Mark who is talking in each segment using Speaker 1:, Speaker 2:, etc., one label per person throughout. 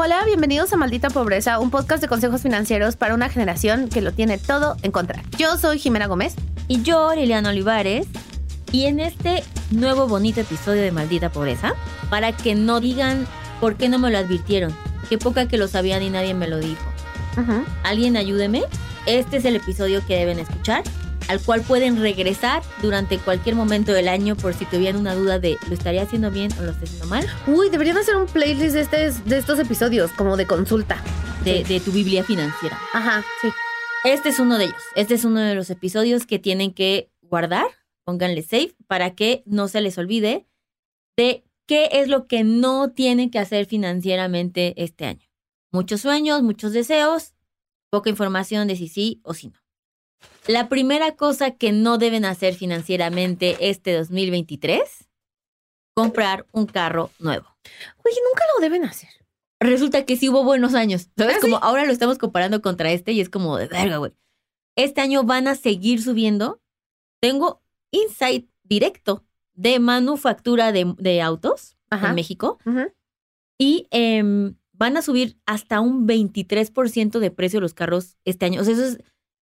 Speaker 1: Hola, bienvenidos a Maldita Pobreza, un podcast de consejos financieros para una generación que lo tiene todo en contra. Yo soy Jimena Gómez.
Speaker 2: Y yo, Liliana Olivares. Y en este nuevo bonito episodio de Maldita Pobreza, para que no digan por qué no me lo advirtieron, qué poca que lo sabían y nadie me lo dijo. ¿Alguien ayúdeme? Este es el episodio que deben escuchar, al cual pueden regresar durante cualquier momento del año por si tuvieran una duda de ¿lo estaría haciendo bien o lo estoy haciendo mal?
Speaker 1: Uy, deberían hacer un playlist de, este, de estos episodios, como de consulta.
Speaker 2: De, de tu Biblia financiera.
Speaker 1: Ajá, sí.
Speaker 2: Este es uno de ellos. Este es uno de los episodios que tienen que guardar, pónganle save, para que no se les olvide de qué es lo que no tienen que hacer financieramente este año. Muchos sueños, muchos deseos, poca información de si sí o si no. La primera cosa que no deben hacer financieramente este 2023, comprar un carro nuevo.
Speaker 1: Oye, nunca lo deben hacer.
Speaker 2: Resulta que sí hubo buenos años. ¿Sabes?
Speaker 1: ¿Ah,
Speaker 2: como
Speaker 1: sí?
Speaker 2: ahora lo estamos comparando contra este y es como de verga, güey. Este año van a seguir subiendo. Tengo insight directo de manufactura de, de autos
Speaker 1: Ajá.
Speaker 2: en México
Speaker 1: Ujú.
Speaker 2: y em, van a subir hasta un 23% de precio los carros este año. O sea, eso, es-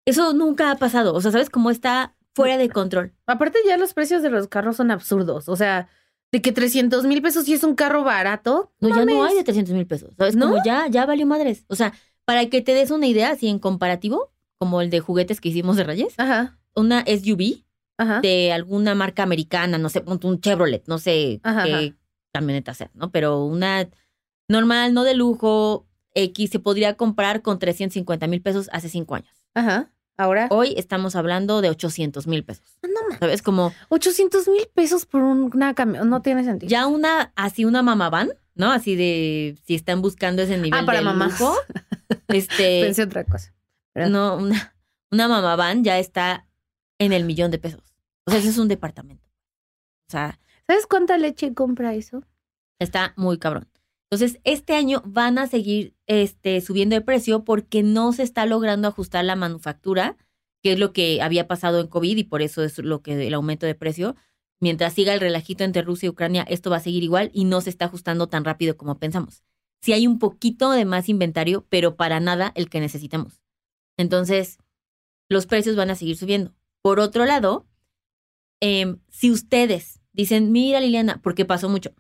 Speaker 2: eso nunca ha pasado. O sea, ¿sabes cómo está fuera de control?
Speaker 1: Aparte ya los precios de los carros son absurdos. O sea, de que 300 mil pesos y es un carro barato.
Speaker 2: No, ya no hay de 300 mil pesos. ¿Sabes?
Speaker 1: ¿No?
Speaker 2: Como ya, ya valió madres. O sea, para que te des una idea, así en comparativo, como el de juguetes que hicimos de Reyes,
Speaker 1: Ajá,
Speaker 2: una SUV
Speaker 1: ajá.
Speaker 2: de alguna marca americana, no sé, un Chevrolet, no sé
Speaker 1: Ajá,
Speaker 2: qué camioneta sea, ¿no? Pero una normal, no de lujo, X, se podría comprar con 350 mil pesos hace cinco años.
Speaker 1: Ajá. Ahora.
Speaker 2: Hoy estamos hablando de 800 mil pesos.
Speaker 1: Ah, no mames.
Speaker 2: ¿Sabes? Como
Speaker 1: 800 mil pesos por una camión. No tiene sentido.
Speaker 2: ya una, así una mamá van, ¿no? Así de si están buscando ese nivel
Speaker 1: Ah, para
Speaker 2: de
Speaker 1: mamás.
Speaker 2: lujo. Este,
Speaker 1: Pensé otra cosa. Pero-
Speaker 2: no, una, una mamá van ya está en el millón de pesos. O sea, eso es un departamento. O sea,
Speaker 1: ¿Sabes cuánta leche compra eso?
Speaker 2: Está muy cabrón. Entonces, este año van a seguir este, subiendo de precio porque no se está logrando ajustar la manufactura, que es lo que había pasado en COVID y por eso es lo que el aumento de precio. Mientras siga el relajito entre Rusia y Ucrania, esto va a seguir igual y no se está ajustando tan rápido como pensamos. Sí hay un poquito de más inventario, pero para nada el que necesitamos. Entonces, los precios van a seguir subiendo. Por otro lado, em, si ustedes dicen, mira Liliana, porque pasó mucho,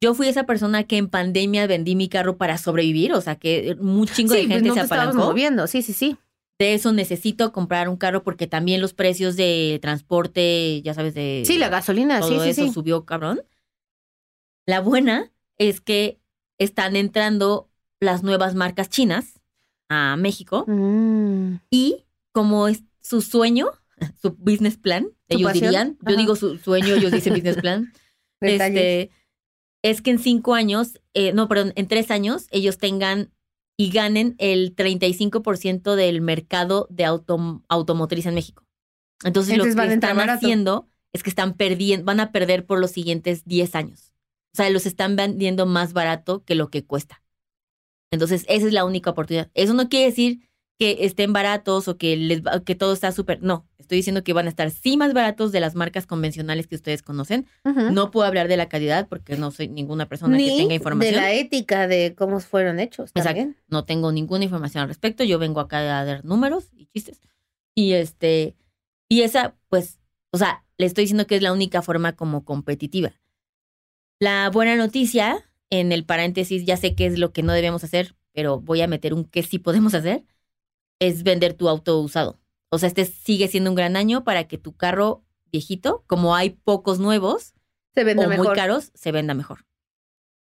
Speaker 2: yo fui esa persona que en pandemia vendí mi carro para sobrevivir, o sea que un chingo de
Speaker 1: Sí, pues
Speaker 2: gente
Speaker 1: no
Speaker 2: se apalancó.
Speaker 1: moviendo. Sí, sí, sí.
Speaker 2: De eso necesito comprar un carro porque también los precios de transporte, ya sabes, de
Speaker 1: Sí, la gasolina.
Speaker 2: todo
Speaker 1: Sí, sí,
Speaker 2: eso
Speaker 1: sí.
Speaker 2: subió cabrón. La buena es que están entrando las nuevas marcas chinas a México
Speaker 1: Mm.
Speaker 2: y como es su sueño, su business plan,
Speaker 1: ¿Su
Speaker 2: ellos
Speaker 1: pasión?
Speaker 2: dirían, yo digo su sueño, ellos dicen business plan, este, es que en cinco años, eh, no, perdón, en tres años, ellos tengan y ganen el 35% del mercado de autom- automotriz en México. Entonces,
Speaker 1: Entonces
Speaker 2: lo que están haciendo es que están perdiendo, van a perder por los siguientes 10 años. O sea, los están vendiendo más barato que lo que cuesta. Entonces, esa es la única oportunidad. Eso no quiere decir que estén baratos o que, les, que todo está súper. No, estoy diciendo que van a estar sí más baratos de las marcas convencionales que ustedes conocen. No puedo hablar de la calidad porque no soy ninguna persona
Speaker 1: Ni
Speaker 2: que tenga
Speaker 1: de
Speaker 2: información.
Speaker 1: la ética de cómo fueron hechos
Speaker 2: Exacto.
Speaker 1: también.
Speaker 2: No tengo ninguna información al respecto. Yo vengo acá a dar números y chistes. Y este, y esa, pues, o sea, le estoy diciendo que es la única forma como competitiva. La buena noticia, en el paréntesis, ya sé qué es lo que no debemos hacer, pero voy a meter un que sí podemos hacer, es vender tu auto usado. O sea, este sigue siendo un gran año para que tu carro viejito, como hay pocos nuevos
Speaker 1: Se vende
Speaker 2: o
Speaker 1: mejor.
Speaker 2: muy caros, se venda mejor.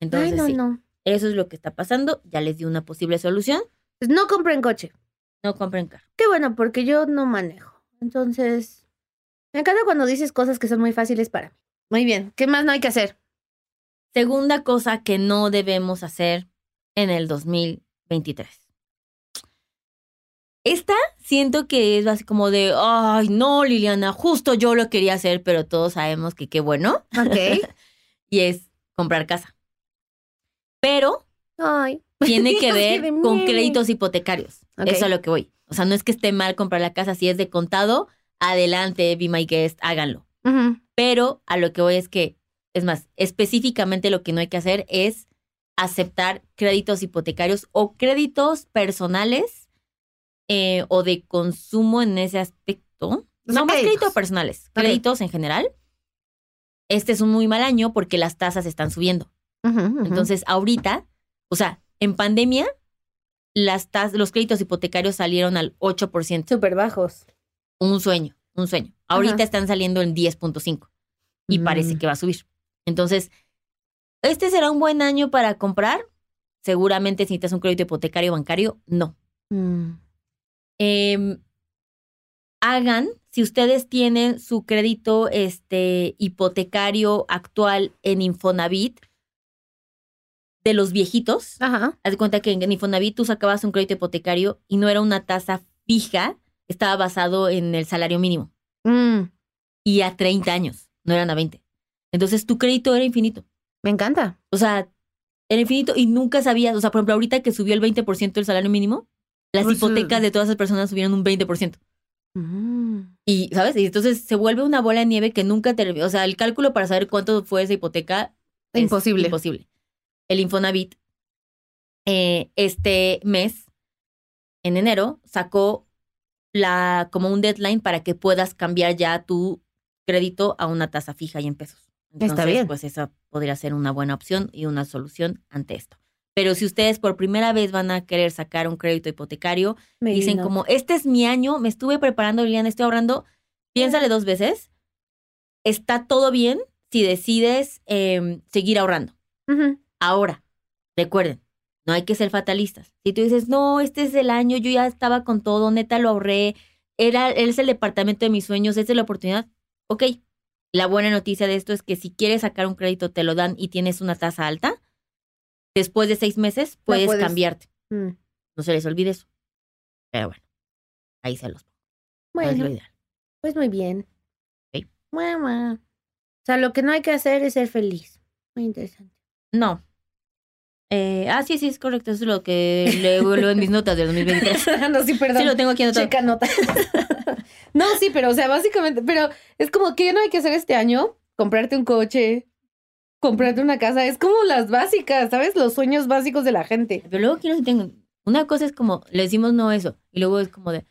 Speaker 2: Entonces,
Speaker 1: Ay, no,
Speaker 2: sí.
Speaker 1: no.
Speaker 2: Eso es lo que está pasando. Ya les di una posible solución.
Speaker 1: Pues no compren coche.
Speaker 2: No compren carro.
Speaker 1: Qué bueno, porque yo no manejo. Entonces, me encanta cuando dices cosas que son muy fáciles para mí. Muy bien. ¿Qué más no hay que hacer?
Speaker 2: Segunda cosa que no debemos hacer en el 2023. Esta siento que es así como de, ay, no, Liliana, justo yo lo quería hacer, pero todos sabemos que qué bueno.
Speaker 1: Ok.
Speaker 2: y es comprar casa. Pero
Speaker 1: Ay.
Speaker 2: tiene que ver con créditos hipotecarios. Eso es a lo que voy. O sea, no es que esté mal comprar la casa, si es de contado, adelante, be my guest, háganlo. Pero a lo que voy es que, es más, específicamente lo que no hay que hacer es aceptar créditos hipotecarios o créditos personales eh, o de consumo en ese aspecto. No más
Speaker 1: créditos.
Speaker 2: créditos personales, créditos en general. Este es un muy mal año porque las tasas están subiendo. Entonces, ahorita, o sea, en pandemia, las tas- los créditos hipotecarios salieron al 8%.
Speaker 1: súper bajos.
Speaker 2: Un sueño, un sueño. Ahorita están saliendo en 10.5 y
Speaker 1: Mm.
Speaker 2: parece que va a subir. Entonces, ¿este será un buen año para comprar? Seguramente si necesitas un crédito hipotecario bancario, no. Em, hagan, si ustedes tienen su crédito este, hipotecario actual en Infonavit, de los viejitos,
Speaker 1: Ajá.
Speaker 2: haz de cuenta que en Infonavit tú sacabas un crédito hipotecario y no era una tasa fija, estaba basado en el salario mínimo
Speaker 1: Mm.
Speaker 2: y a 30 años, no eran a 20. Entonces tu crédito era infinito.
Speaker 1: Me encanta.
Speaker 2: O sea, era infinito y nunca sabías, o sea, por ejemplo, ahorita que subió el 20% el salario mínimo, las
Speaker 1: Pues,
Speaker 2: hipotecas
Speaker 1: eh.
Speaker 2: de todas esas personas subieron un 20%.
Speaker 1: Mm.
Speaker 2: Y, ¿sabes? Y entonces se vuelve una bola de nieve que nunca termina. O sea, el cálculo para saber cuánto fue esa hipoteca es
Speaker 1: Imposible.
Speaker 2: imposible. El Infonavit, eh, este mes, en enero, sacó la, como un deadline para que puedas cambiar ya tu crédito a una tasa fija y en pesos. Entonces,
Speaker 1: bien.
Speaker 2: Pues esa podría ser una buena opción y una solución ante esto. Pero si ustedes por primera vez van a querer sacar un crédito hipotecario,
Speaker 1: Me
Speaker 2: dicen
Speaker 1: vino.
Speaker 2: como, este es mi año, me estuve preparando, Liliana, estoy ahorrando, piénsale dos veces. Está todo bien si decides em, seguir ahorrando. Ahora, recuerden, no hay que ser fatalistas. Si tú dices, no, este es el año, yo ya estaba con todo, neta lo ahorré, era, es el departamento de mis sueños, esta es la oportunidad. Ok, la buena noticia de esto es que si quieres sacar un crédito, te lo dan y tienes una tasa alta, después de seis meses puedes,
Speaker 1: puedes.
Speaker 2: cambiarte.
Speaker 1: Mm.
Speaker 2: No se les olvide eso. Pero bueno, ahí se los pongo. No es lo
Speaker 1: Bueno,
Speaker 2: ideal.
Speaker 1: pues muy bien. Mua, mua. O sea, lo que no hay que hacer es ser feliz. Muy interesante.
Speaker 2: No. Eh, ah, sí, sí, es correcto. Eso es lo que leo, leo en mis notas del 2023.
Speaker 1: no, sí, perdón.
Speaker 2: Sí, lo tengo aquí anotado.
Speaker 1: Checa nota. no, sí, pero o sea, básicamente, pero es como que no hay que hacer este año, comprarte un coche, comprarte una casa, es como las básicas, ¿sabes? Los sueños básicos de la gente.
Speaker 2: Pero luego quiero que tengo. Una cosa es como, le decimos no eso. Y luego es como de,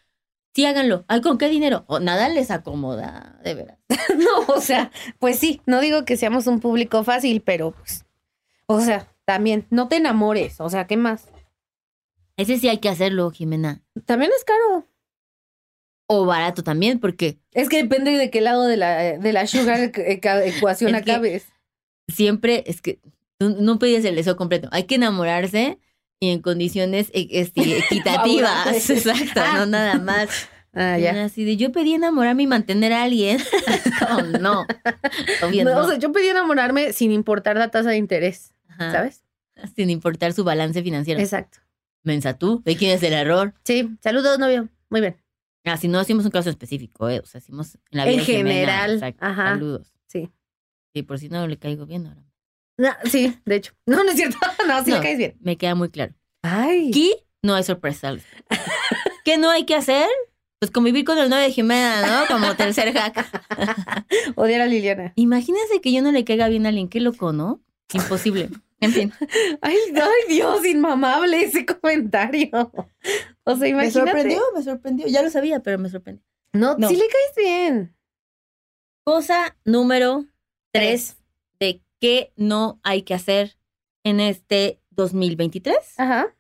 Speaker 2: sí, háganlo. Ay, ¿con qué dinero? O nada les acomoda, de veras.
Speaker 1: no, o sea, pues sí, no digo que seamos un público fácil, pero pues, o sea, también, no te enamores, o sea, ¿qué más?
Speaker 2: Ese sí hay que hacerlo, Jimena.
Speaker 1: También es caro.
Speaker 2: O barato también, porque
Speaker 1: Es que depende de qué lado de la, de la sugar ecuación acabes.
Speaker 2: Siempre es que no, no pides el deseo completo. Hay que enamorarse y en condiciones e- este, equitativas. Exacto,
Speaker 1: Ah.
Speaker 2: no nada más.
Speaker 1: Ah, ya.
Speaker 2: Así de yo pedí enamorarme y mantener a alguien. oh, no. Obvio
Speaker 1: No,
Speaker 2: no.
Speaker 1: O sea, yo pedí enamorarme sin importar la tasa de interés,
Speaker 2: Ajá.
Speaker 1: ¿sabes?
Speaker 2: Sin importar su balance financiero.
Speaker 1: Exacto.
Speaker 2: Mensa tú, ¿de quién es el error?
Speaker 1: Sí, saludos, novio. Muy bien.
Speaker 2: Ah, si no hacemos un caso específico, ¿eh? O sea, hacemos en la vida
Speaker 1: En general,
Speaker 2: exacto.
Speaker 1: ajá.
Speaker 2: Saludos.
Speaker 1: Sí.
Speaker 2: Por si no le caigo bien ahora.
Speaker 1: No, sí, de hecho. No, no es cierto. No, sí
Speaker 2: No.
Speaker 1: le caes bien.
Speaker 2: Me queda muy claro.
Speaker 1: Ay.
Speaker 2: Aquí no hay sorpresa. ¿Qué no hay que hacer? Pues convivir con el novio de Jimena, ¿no? Como tercer hack.
Speaker 1: Odiar a Liliana.
Speaker 2: Imagínense que yo no le caiga bien a alguien. Qué loco, ¿no? Imposible. En fin.
Speaker 1: Ay, ay, Dios, inmamable ese comentario. O sea,
Speaker 2: Me
Speaker 1: imagínate.
Speaker 2: sorprendió, me sorprendió. Ya lo sabía, pero me sorprendió.
Speaker 1: No,
Speaker 2: No.
Speaker 1: sí le caes bien.
Speaker 2: Cosa número tres de qué no hay que hacer en este 2023.
Speaker 1: Ajá.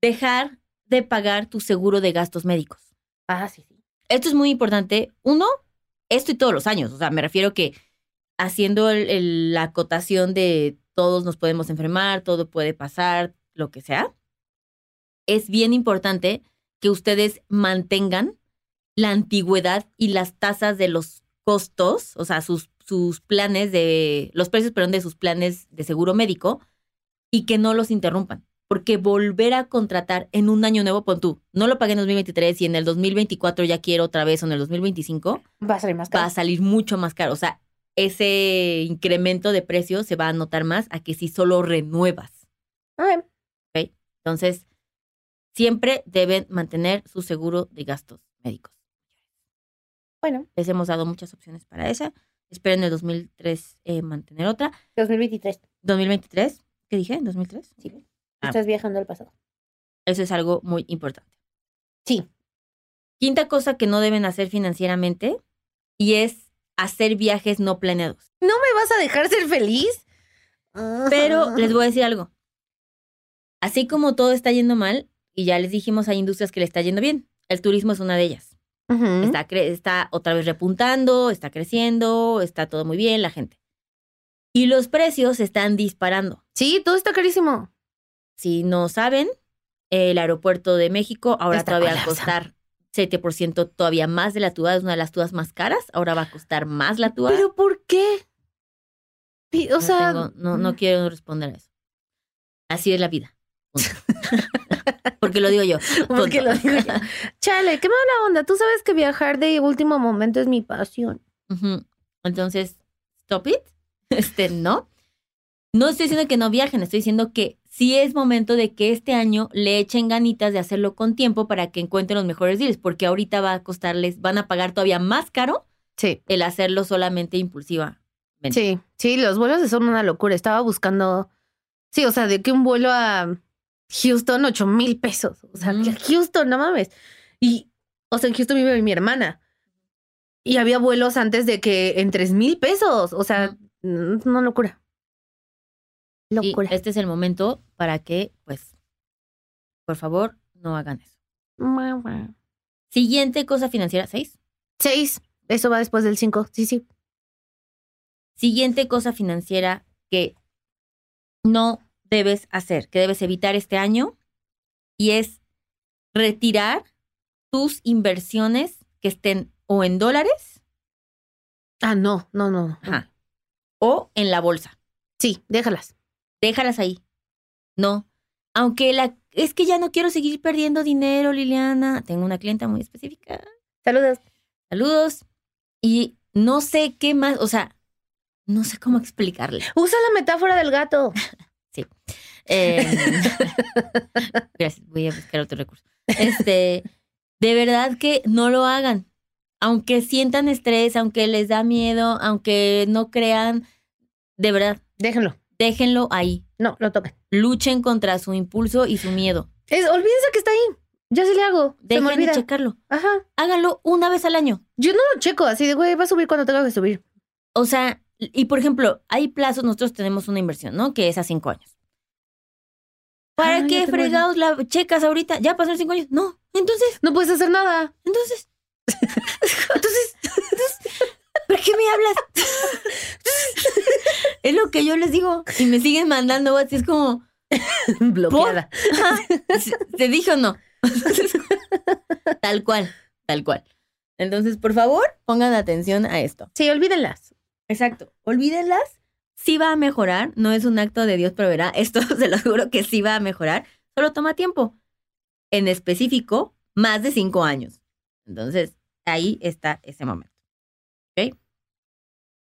Speaker 2: Dejar de pagar tu seguro de gastos médicos.
Speaker 1: Ah, sí, sí.
Speaker 2: Esto es muy importante. Uno, esto y todos los años. O sea, me refiero que haciendo el- el- la acotación de todos nos podemos enfermar, todo puede pasar, lo que sea, es bien importante que ustedes mantengan la antigüedad y las tasas de los costos, o sea, sus, sus planes de, los precios, perdón, de sus planes de seguro médico y que no los interrumpan. Porque volver a contratar en un año nuevo, pon tú, no lo pagué en 2023 y en el 2024 ya quiero otra vez o en el 2025,
Speaker 1: Va a salir más
Speaker 2: va
Speaker 1: caro.
Speaker 2: a salir mucho más caro. O sea, ese incremento de precio se va a notar más a que si solo renuevas.
Speaker 1: Ah,
Speaker 2: Entonces, siempre deben mantener su seguro de gastos médicos.
Speaker 1: bueno,
Speaker 2: Les hemos dado muchas opciones para esa. Esperen el 2003 eh, mantener otra.
Speaker 1: 2023.
Speaker 2: 2023, ¿Qué dije? ¿En 2003?
Speaker 1: Sí.
Speaker 2: Ah.
Speaker 1: Estás viajando al pasado.
Speaker 2: Eso es algo muy importante.
Speaker 1: Sí.
Speaker 2: Quinta cosa que no deben hacer financieramente y es hacer viajes no planeados.
Speaker 1: ¿No me vas a dejar ser feliz?
Speaker 2: Pero les voy a decir algo. Así como todo está yendo mal, y ya les dijimos, hay industrias que le está yendo bien. El turismo es una de ellas. Está, está otra vez repuntando, está creciendo, está todo muy bien, la gente. Y los precios están disparando.
Speaker 1: Sí, todo está carísimo.
Speaker 2: Si no saben, el aeropuerto de México ahora
Speaker 1: Está
Speaker 2: todavía va a costar 7% todavía más de la TUA, es una de las TUAs más caras, ahora va a costar más la TUA.
Speaker 1: ¿Pero por qué? O
Speaker 2: no,
Speaker 1: sea,
Speaker 2: tengo- no, no quiero responder a eso. Así es la vida. Porque lo digo yo.
Speaker 1: Porque lo digo yo. Chale, qué mala onda. Tú sabes que viajar de último momento es mi pasión.
Speaker 2: Entonces, stop it. Este, no. No estoy diciendo que no viajen, estoy diciendo que sí es momento de que este año le echen ganitas de hacerlo con tiempo para que encuentren los mejores deals, porque ahorita va a costarles, van a pagar todavía más caro
Speaker 1: Sí.
Speaker 2: el hacerlo solamente impulsiva.
Speaker 1: Sí, sí, los vuelos son una locura. Estaba buscando. Sí, o sea, de que un vuelo a Houston, ocho mil pesos. O sea, Houston, no mames. Y, o sea, en Houston vive mi hermana. Y había vuelos antes de que en tres mil pesos. O sea, mm, una locura.
Speaker 2: Y
Speaker 1: Locura.
Speaker 2: este es el momento para que, pues, por favor, no hagan eso. Siguiente cosa financiera, seis.
Speaker 1: Seis. Eso va después del cinco. Sí, sí.
Speaker 2: Siguiente cosa financiera que no debes hacer, que debes evitar este año, y es retirar tus inversiones que estén o en dólares
Speaker 1: Ah, no, no, no.
Speaker 2: ajá, o en la bolsa.
Speaker 1: Sí, déjalas.
Speaker 2: Déjalas ahí. No. Aunque la es que ya no quiero seguir perdiendo dinero, Liliana. Tengo una clienta muy específica.
Speaker 1: Saludos.
Speaker 2: Saludos. Y no sé qué más, o sea, no sé cómo explicarle.
Speaker 1: Usa la metáfora del gato.
Speaker 2: Eh, gracias, voy a buscar otro recurso. Este, de verdad que no lo hagan. Aunque sientan estrés, aunque les da miedo, aunque no crean, de verdad,
Speaker 1: Déjenlo.
Speaker 2: déjenlo ahí.
Speaker 1: No, lo toquen.
Speaker 2: Luchen contra su impulso y su miedo.
Speaker 1: Es, olvídense que está ahí. Yo sí le hago. Se me
Speaker 2: Dejen de checarlo.
Speaker 1: Ajá.
Speaker 2: Háganlo una vez al año.
Speaker 1: Yo no lo checo así de, güey, va a subir cuando tenga que subir.
Speaker 2: O sea, y por ejemplo, hay plazos, nosotros tenemos una inversión, ¿no? Que es a cinco años. ¿Para
Speaker 1: Ah,
Speaker 2: qué fregados la checas ahorita? ¿Ya pasaron cinco años? No. Entonces,
Speaker 1: No puedes hacer nada.
Speaker 2: entonces. Entonces, ¿por qué me hablas? es lo que yo les digo. Y me siguen mandando WhatsApp. Es como,
Speaker 1: Bloqueada.
Speaker 2: ¿se- ¿te dije o no? tal cual, tal cual. Entonces, por favor, pongan atención a esto.
Speaker 1: Sí, olvídenlas.
Speaker 2: Exacto. Olvídenlas. Sí va a mejorar. No es un acto de Dios proveerá. Esto se lo juro que sí va a mejorar. Solo toma tiempo. En específico, más de cinco años. Entonces, ahí está ese momento. ¿Ok?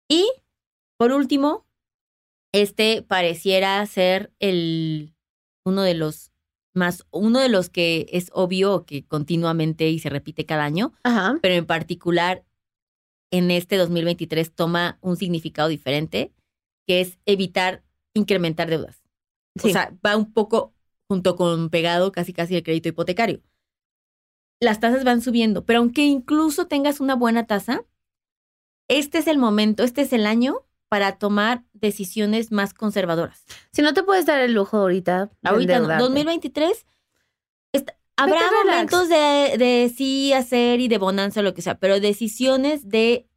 Speaker 2: Y, por último, este pareciera ser el uno de los más, uno de los que es obvio que continuamente y se repite cada año,
Speaker 1: Ajá.
Speaker 2: pero en particular en este 2023 toma un significado diferente, que es evitar incrementar deudas.
Speaker 1: Sí.
Speaker 2: O sea, va un poco junto con pegado casi casi el crédito hipotecario. Las tasas van subiendo, pero aunque incluso tengas una buena tasa, este es el momento, este es el año para tomar decisiones más conservadoras.
Speaker 1: si no te puedes dar el lujo ahorita.
Speaker 2: Ahorita no,
Speaker 1: endeudarte.
Speaker 2: 2023 está- habrá momentos de, de sí hacer y de bonanza, lo que sea, pero decisiones de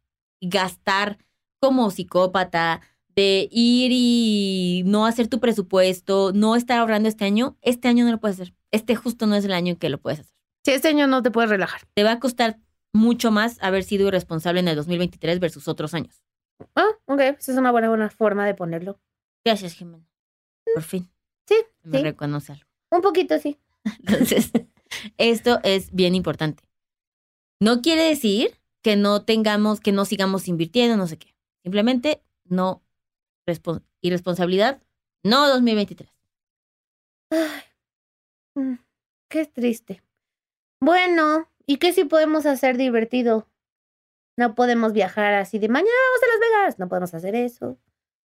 Speaker 2: gastar como psicópata, de ir y no hacer tu presupuesto, no estar ahorrando este año, este año no lo puedes hacer. Este justo no es el año en que lo puedes hacer.
Speaker 1: Sí, este año no te puedes relajar.
Speaker 2: Te va a costar mucho más haber sido irresponsable en el 2023 versus otros años.
Speaker 1: Ah, ok. Esa es una buena, buena forma de ponerlo.
Speaker 2: Gracias, Jimena. Por fin.
Speaker 1: Sí,
Speaker 2: Me
Speaker 1: sí.
Speaker 2: reconoce algo.
Speaker 1: Un poquito, sí.
Speaker 2: Entonces, esto es bien importante. No quiere decir que no tengamos, que no sigamos invirtiendo, no sé qué. Simplemente no respon- irresponsabilidad, no 2023.
Speaker 1: Ay, mm, qué triste. Bueno, ¿y qué si podemos hacer divertido? No podemos viajar así de mañana vamos a Las Vegas. No podemos hacer eso.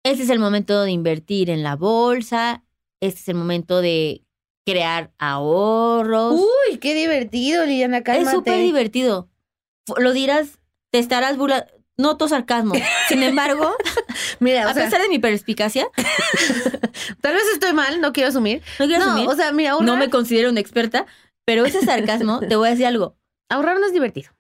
Speaker 2: Este es el momento de invertir en la bolsa, este es el momento de crear ahorros.
Speaker 1: Uy, qué divertido, Liliana, cálmate.
Speaker 2: es súper divertido. Lo dirás, te estarás burlando. Noto sarcasmo. Sin embargo,
Speaker 1: Mira,
Speaker 2: a
Speaker 1: sea,
Speaker 2: pesar de mi perspicacia,
Speaker 1: tal vez estoy mal, no quiero asumir.
Speaker 2: no quiero
Speaker 1: no,
Speaker 2: asumir,
Speaker 1: o sea, mira,
Speaker 2: no me considero una experta, pero ese sarcasmo, te voy a decir algo.
Speaker 1: ahorrar no es divertido.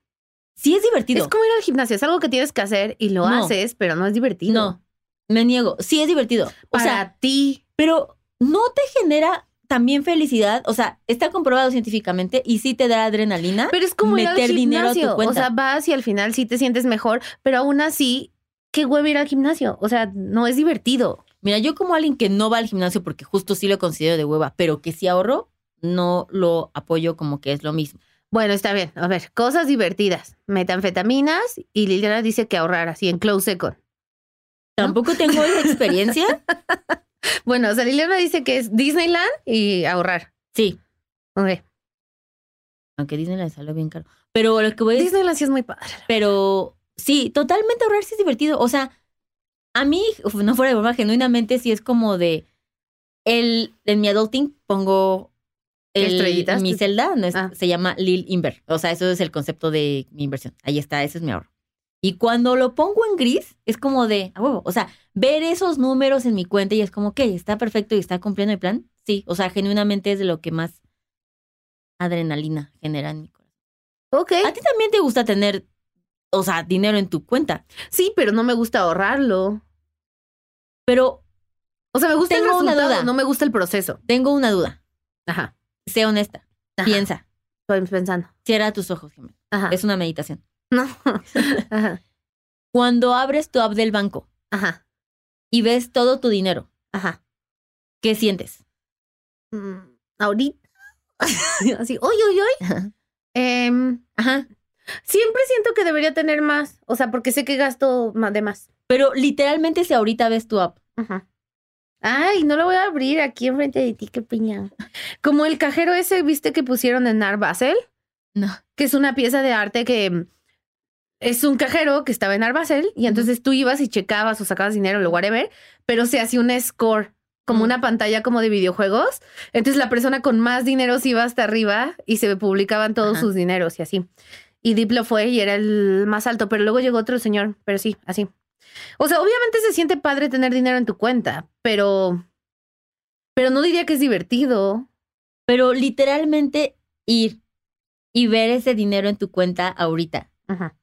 Speaker 2: Sí es divertido.
Speaker 1: Es como ir al gimnasio, es algo que tienes que hacer y lo
Speaker 2: No.
Speaker 1: haces, pero no es divertido.
Speaker 2: No, me niego. Sí es divertido. O
Speaker 1: Para
Speaker 2: sea,
Speaker 1: ti.
Speaker 2: pero no te genera también felicidad. O sea, está comprobado científicamente y sí te da adrenalina.
Speaker 1: Pero es como ir al
Speaker 2: meter dinero a tu
Speaker 1: gimnasio.
Speaker 2: cuenta.
Speaker 1: O sea, vas y al final sí te sientes mejor, pero aún así, qué huevo ir al gimnasio. O sea, no es divertido.
Speaker 2: Mira, yo como alguien que no va al gimnasio porque justo sí lo considero de hueva, pero que sí ahorro, no lo apoyo como que es lo mismo.
Speaker 1: Bueno, está bien. A ver, cosas divertidas. Metanfetaminas y Liliana dice que ahorrar así en close second.
Speaker 2: Tampoco tengo esa experiencia.
Speaker 1: Bueno, o sea, Liliana dice que es Disneyland y ahorrar.
Speaker 2: Sí,
Speaker 1: Ok.
Speaker 2: aunque Disney le salió bien caro. Pero lo que voy a decir,
Speaker 1: Disneyland sí es muy padre.
Speaker 2: pero sí, totalmente ahorrar sí es divertido. O sea, a mí, uf, no fuera de broma, genuinamente sí es como de, el, en mi adulting pongo el,
Speaker 1: Estrellitas.
Speaker 2: mi celda, no es-
Speaker 1: Ah.
Speaker 2: se llama Lil Inver. O sea, eso es el concepto de mi inversión. Ahí está, ese es mi ahorro. Y cuando lo pongo en gris, es como de, a huevo, o sea, ver esos números en mi cuenta y es como, ok, está perfecto y está cumpliendo el plan. Sí, o sea, genuinamente es de lo que más adrenalina genera en mi corazón.
Speaker 1: Ok.
Speaker 2: A ti también te gusta tener, o sea, dinero en tu cuenta,
Speaker 1: Sí, pero no me gusta ahorrarlo.
Speaker 2: pero
Speaker 1: O sea, me gusta
Speaker 2: Tengo
Speaker 1: el
Speaker 2: una
Speaker 1: resultado,
Speaker 2: duda.
Speaker 1: no me gusta el proceso.
Speaker 2: tengo una duda.
Speaker 1: Ajá.
Speaker 2: Sé honesta,
Speaker 1: Ajá.
Speaker 2: piensa,
Speaker 1: Estoy pensando.
Speaker 2: cierra tus ojos, Jimena.
Speaker 1: Ajá.
Speaker 2: Es una meditación.
Speaker 1: No. Ajá.
Speaker 2: Cuando abres tu app del banco
Speaker 1: Ajá.
Speaker 2: y ves todo tu dinero,
Speaker 1: Ajá.
Speaker 2: ¿qué sientes?
Speaker 1: Mm, Ahorita. Así, uy, uy, uy. Em,
Speaker 2: Ajá.
Speaker 1: siempre siento que debería tener más. O sea, porque sé que gasto de más.
Speaker 2: Pero literalmente si ahorita ves tu app,
Speaker 1: Ajá. Ay, no lo voy a abrir aquí enfrente de ti, qué piña. Como el cajero ese, ¿viste que pusieron en Art Basel?
Speaker 2: no.
Speaker 1: Que es una pieza de arte que es un cajero que estaba en Art Basel y entonces tú ibas y checabas o sacabas dinero, lo whatever, pero se hacía un score, como una pantalla como de videojuegos. Entonces la persona con más dinero se iba hasta arriba y se publicaban todos
Speaker 2: Ajá.
Speaker 1: sus dineros y así. Y Diplo fue y era el más alto, pero luego llegó otro señor, pero sí, así. O sea, obviamente se siente padre tener dinero en tu cuenta, pero pero no diría que es divertido.
Speaker 2: Pero literalmente ir y ver ese dinero en tu cuenta ahorita.
Speaker 1: Ajá.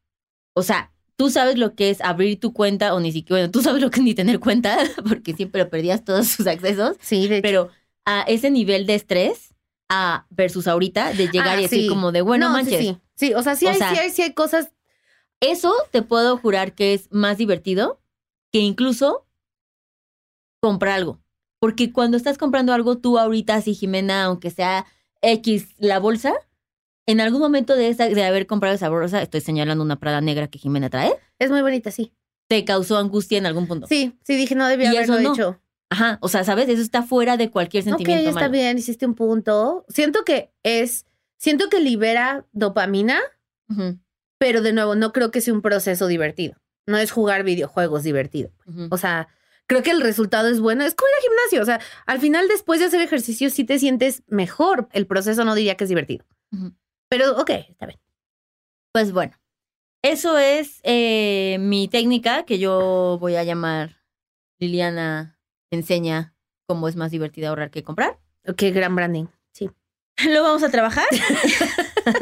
Speaker 2: O sea, tú sabes lo que es abrir tu cuenta o ni siquiera, bueno, tú sabes lo que es ni tener cuenta porque siempre perdías todos sus accesos,
Speaker 1: Sí, de hecho.
Speaker 2: pero a ese nivel de estrés a versus ahorita de llegar
Speaker 1: Ah,
Speaker 2: y decir
Speaker 1: sí.
Speaker 2: como de, bueno,
Speaker 1: No,
Speaker 2: manches,
Speaker 1: Sí, sí. Sí, o sea, sí
Speaker 2: O
Speaker 1: hay,
Speaker 2: sea-
Speaker 1: sí hay, sí hay cosas.
Speaker 2: eso te puedo jurar que es más divertido que incluso comprar algo. Porque cuando estás comprando algo, tú ahorita, así, Jimena, aunque sea X la bolsa, en algún momento de, esa, de haber comprado esa bolsa, estoy señalando una prada negra que Jimena trae,
Speaker 1: Es muy bonita, sí.
Speaker 2: te causó angustia en algún punto.
Speaker 1: Sí, sí, dije, no debía
Speaker 2: Y
Speaker 1: haberlo
Speaker 2: eso no.
Speaker 1: hecho.
Speaker 2: Ajá, o sea, ¿sabes? Eso está fuera de cualquier
Speaker 1: Ok,
Speaker 2: sentimiento
Speaker 1: está
Speaker 2: malo.
Speaker 1: bien, hiciste un punto. Siento que es, siento que libera dopamina, pero de nuevo, no creo que sea un proceso divertido. No es jugar videojuegos divertido. O sea, creo que el resultado es bueno. Es como ir al gimnasio. O sea, al final, después de hacer ejercicio, sí te sientes mejor. El proceso no diría que es divertido.
Speaker 2: Ujú.
Speaker 1: Pero, ok, está bien.
Speaker 2: Pues bueno, eso es eh, mi técnica que yo voy a llamar Liliana enseña cómo es más divertido ahorrar que comprar.
Speaker 1: Ok, gran branding. Sí.
Speaker 2: Lo vamos a trabajar.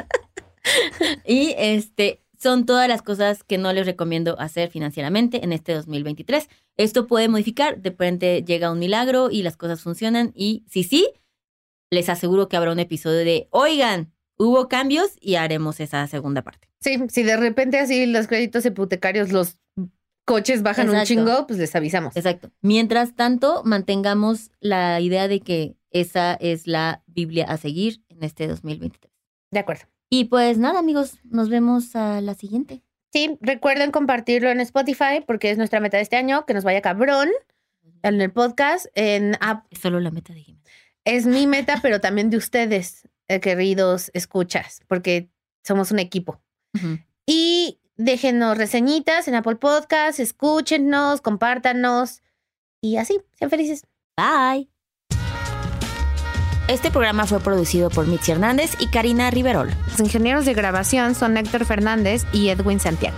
Speaker 2: y este son todas las cosas que no les recomiendo hacer financieramente en este 2023. Esto puede modificar, de repente llega un milagro y las cosas funcionan y si sí, les aseguro que habrá un episodio de, oigan, hubo cambios y haremos esa segunda parte.
Speaker 1: Sí, si de repente así los créditos hipotecarios, los coches bajan un chingo, pues les avisamos.
Speaker 2: Exacto. Mientras tanto, mantengamos la idea de que esa es la Biblia a seguir en este 2023.
Speaker 1: De acuerdo.
Speaker 2: Y pues nada, amigos, nos vemos a la siguiente.
Speaker 1: Sí, recuerden compartirlo en Spotify porque es nuestra meta de este año, que nos vaya cabrón en el podcast, en app.
Speaker 2: Es solo la meta de Jimena.
Speaker 1: Es mi meta, pero también de ustedes, eh, queridos escuchas, porque somos un equipo. Y déjenos reseñitas en Apple Podcast, escúchenos, compártanos y así, sean felices.
Speaker 2: Bye. Este programa fue producido por Mitzi Hernández y Karina Riverol.
Speaker 1: Los ingenieros de grabación son Héctor Fernández y Edwin Santiago.